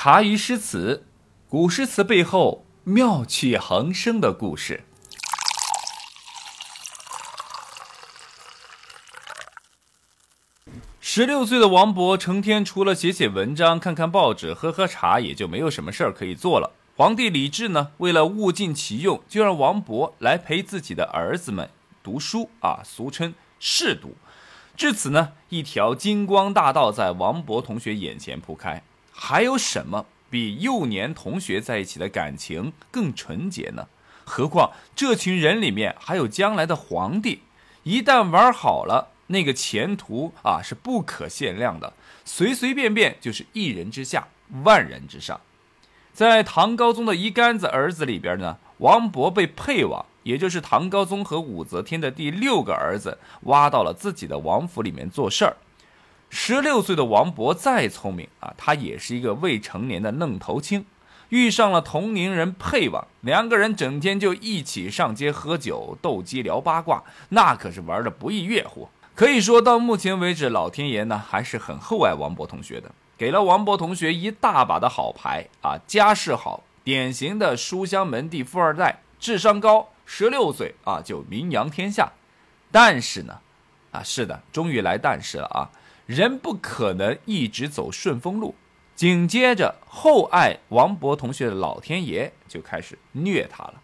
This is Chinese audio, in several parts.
茶余诗词，古诗词背后妙趣横生的故事。十六岁的王勃成天除了写写文章、看看报纸、喝喝茶，也就没有什么事儿可以做了。皇帝李治呢，为了物尽其用，就让王勃来陪自己的儿子们读书啊，俗称试读。至此呢，一条金光大道在王勃同学眼前铺开。还有什么比幼年同学在一起的感情更纯洁呢？何况这群人里面还有将来的皇帝，一旦玩好了，那个前途啊是不可限量的，随随便便就是一人之下，万人之上。在唐高宗的一干子儿子里边呢，王勃被配王。也就是唐高宗和武则天的第六个儿子挖到了自己的王府里面做事儿。十六岁的王勃再聪明啊，他也是一个未成年的愣头青，遇上了同龄人配王，两个人整天就一起上街喝酒、斗鸡、聊八卦，那可是玩的不亦乐乎。可以说到目前为止，老天爷呢还是很厚爱王勃同学的，给了王勃同学一大把的好牌啊，家世好，典型的书香门第富二代，智商高。十六岁啊，就名扬天下，但是呢，啊，是的，终于来但是了啊，人不可能一直走顺风路。紧接着，厚爱王勃同学的老天爷就开始虐他了。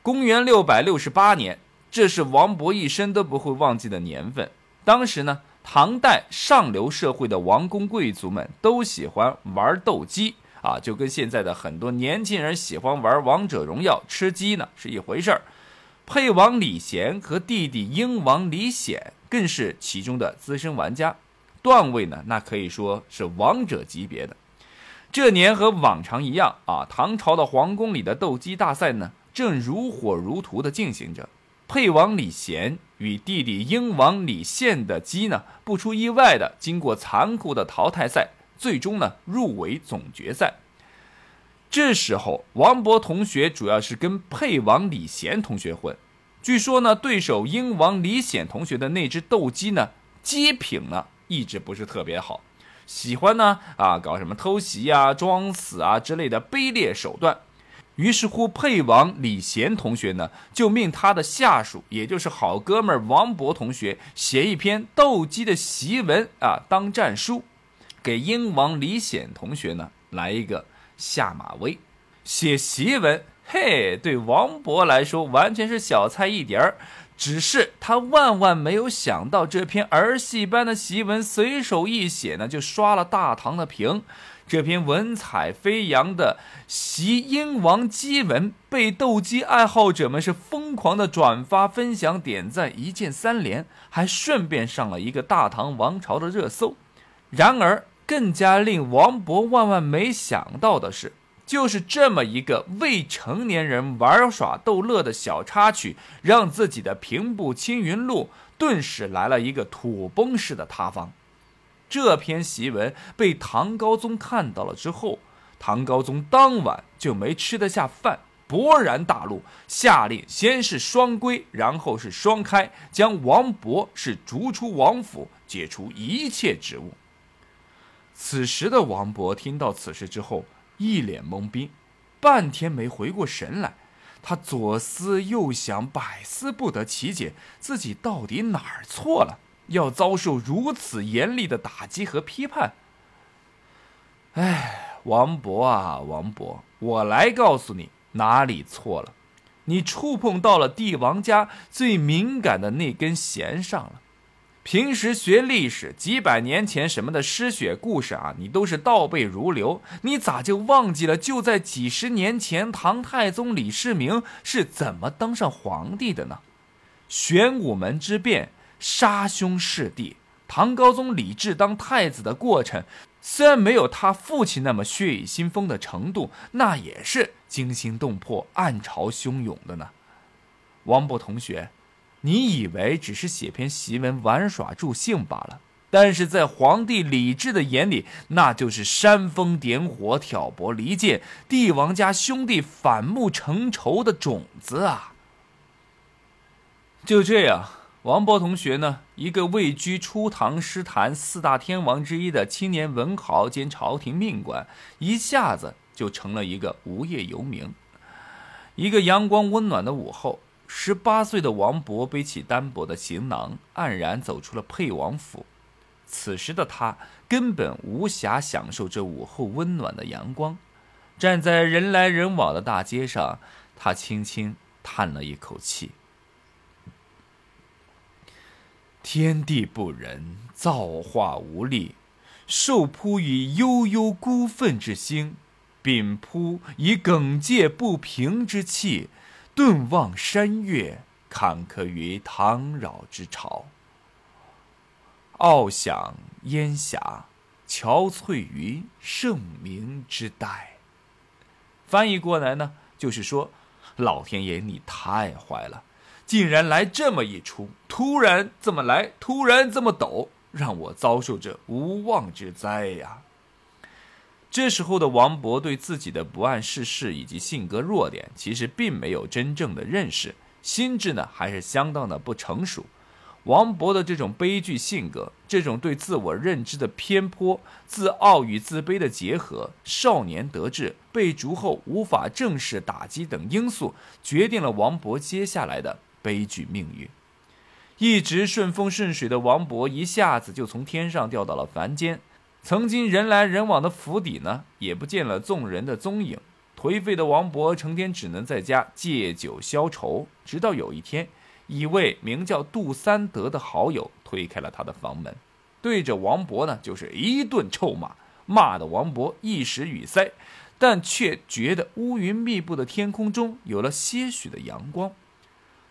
公元六百六十八年，这是王勃一生都不会忘记的年份。当时呢，唐代上流社会的王公贵族们都喜欢玩斗鸡。啊，就跟现在的很多年轻人喜欢玩王者荣耀、吃鸡呢是一回事儿。沛王李贤和弟弟英王李显更是其中的资深玩家，段位呢那可以说是王者级别的。这年和往常一样啊，唐朝的皇宫里的斗鸡大赛呢正如火如荼的进行着。沛王李贤与弟弟英王李宪的鸡呢，不出意外的经过残酷的淘汰赛。最终呢，入围总决赛。这时候，王勃同学主要是跟沛王李贤同学混。据说呢，对手英王李显同学的那只斗鸡呢，鸡品呢一直不是特别好，喜欢呢啊搞什么偷袭啊、装死啊之类的卑劣手段。于是乎，沛王李贤同学呢，就命他的下属，也就是好哥们王勃同学，写一篇斗鸡的檄文啊，当战书。给英王李显同学呢来一个下马威，写檄文，嘿，对王勃来说完全是小菜一碟儿。只是他万万没有想到，这篇儿戏般的檄文随手一写呢，就刷了大唐的屏。这篇文采飞扬的袭英王檄文，被斗鸡爱好者们是疯狂的转发、分享、点赞，一键三连，还顺便上了一个大唐王朝的热搜。然而。更加令王勃万万没想到的是，就是这么一个未成年人玩耍逗乐的小插曲，让自己的平步青云路顿时来了一个土崩式的塌方。这篇檄文被唐高宗看到了之后，唐高宗当晚就没吃得下饭，勃然大怒，下令先是双规，然后是双开，将王勃是逐出王府，解除一切职务。此时的王勃听到此事之后，一脸懵逼，半天没回过神来。他左思右想，百思不得其解，自己到底哪儿错了，要遭受如此严厉的打击和批判？哎，王勃啊，王勃，我来告诉你哪里错了。你触碰到了帝王家最敏感的那根弦上了。平时学历史，几百年前什么的诗雪故事啊，你都是倒背如流。你咋就忘记了？就在几十年前，唐太宗李世民是怎么当上皇帝的呢？玄武门之变，杀兄弑弟，唐高宗李治当太子的过程，虽然没有他父亲那么血雨腥风的程度，那也是惊心动魄、暗潮汹涌的呢。王博同学。你以为只是写篇檄文玩耍助兴罢了，但是在皇帝李治的眼里，那就是煽风点火、挑拨离间、帝王家兄弟反目成仇的种子啊！就这样，王勃同学呢，一个位居初唐诗坛四大天王之一的青年文豪兼朝廷命官，一下子就成了一个无业游民。一个阳光温暖的午后，十八岁的王勃背起单薄的行囊，黯然走出了沛王府。此时的他根本无暇享受这午后温暖的阳光，站在人来人往的大街上，他轻轻叹了一口气。天地不仁，造化无力，受扑以悠悠孤愤之心，秉扑以耿介不平之气，顿望山岳，坎坷于唐扰之朝。傲享烟霞，憔悴于盛名之代。翻译过来呢，就是说，老天爷你太坏了。竟然来这么一出，突然这么来，突然这么陡，让我遭受这无妄之灾呀！这时候的王勃对自己的不谙世事以及性格弱点，其实并没有真正的认识，心智呢还是相当的不成熟。王勃的这种悲剧性格，这种对自我认知的偏颇，自傲与自卑的结合，少年得志，被逐后无法正视打击等因素，决定了王勃接下来的。悲剧命运，一直顺风顺水的王勃一下子就从天上掉到了凡间。曾经人来人往的府邸呢，也不见了众人的踪影。颓废的王勃成天只能在家借酒消愁。直到有一天，一位名叫杜三德的好友推开了他的房门，对着王勃呢就是一顿臭骂，骂的王勃一时语塞，但却觉得乌云密布的天空中有了些许的阳光。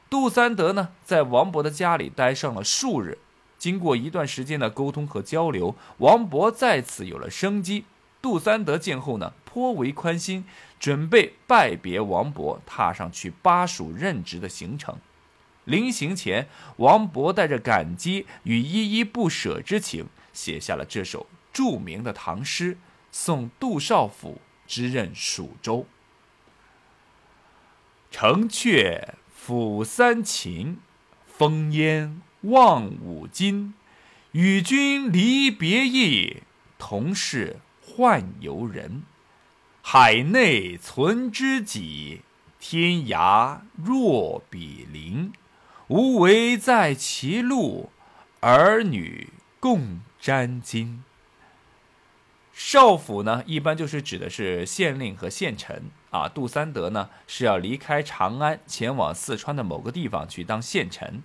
杜三德呢，在王勃的家里待上了数日，经过一段时间的沟通和交流，王勃再次有了生机。杜三德见后呢，颇为宽心，准备拜别王勃，踏上去巴蜀任职的行程。临行前，王勃带着感激与依依不舍之情，写下了这首著名的唐诗，送杜少府之任蜀州。城阙。辅三秦，烽烟望五津。与君离别意，同是宦游人。海内存知己，天涯若比邻。无为在歧路，儿女共沾巾。少府呢，一般就是指的是县令和县丞啊。杜三德呢是要离开长安，前往四川的某个地方去当县丞。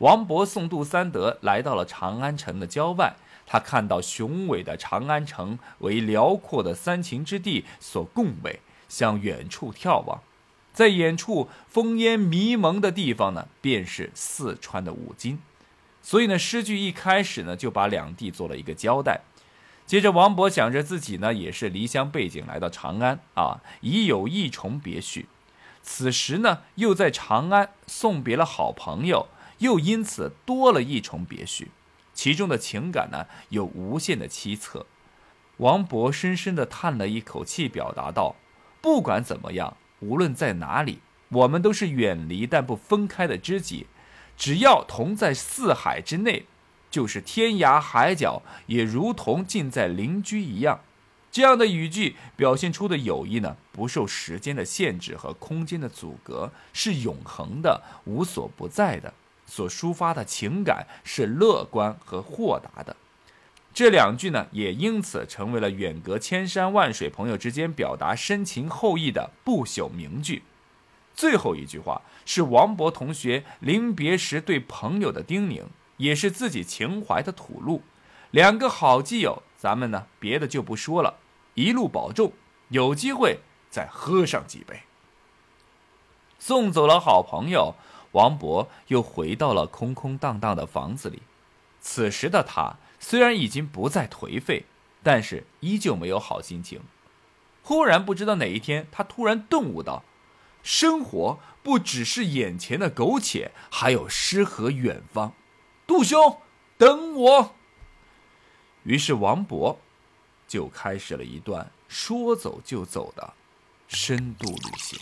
王勃送杜三德来到了长安城的郊外，他看到雄伟的长安城为辽阔的三秦之地所共伟，向远处眺望，在远处烽烟迷蒙的地方呢，便是四川的五津。所以呢，诗句一开始呢就把两地做了一个交代。接着，王勃想着自己呢，也是离乡背井来到长安啊，已有一重别绪。此时呢，又在长安送别了好朋友，又因此多了一重别绪，其中的情感呢，有无限的凄恻。王勃深深地叹了一口气，表达道：“不管怎么样，无论在哪里，我们都是远离但不分开的知己，只要同在四海之内。”就是天涯海角也如同近在邻居一样，这样的语句表现出的友谊呢，不受时间的限制和空间的阻隔，是永恒的、无所不在的。所抒发的情感是乐观和豁达的。这两句呢，也因此成为了远隔千山万水朋友之间表达深情厚谊的不朽名句。最后一句话是王勃同学临别时对朋友的叮咛。也是自己情怀的吐露，两个好基友，咱们呢别的就不说了，一路保重，有机会再喝上几杯。送走了好朋友，王勃又回到了空空荡荡的房子里。此时的他虽然已经不再颓废，但是依旧没有好心情。忽然不知道哪一天，他突然顿悟到，生活不只是眼前的苟且，还有诗和远方。杜兄，等我。于是王勃就开始了一段说走就走的深度旅行。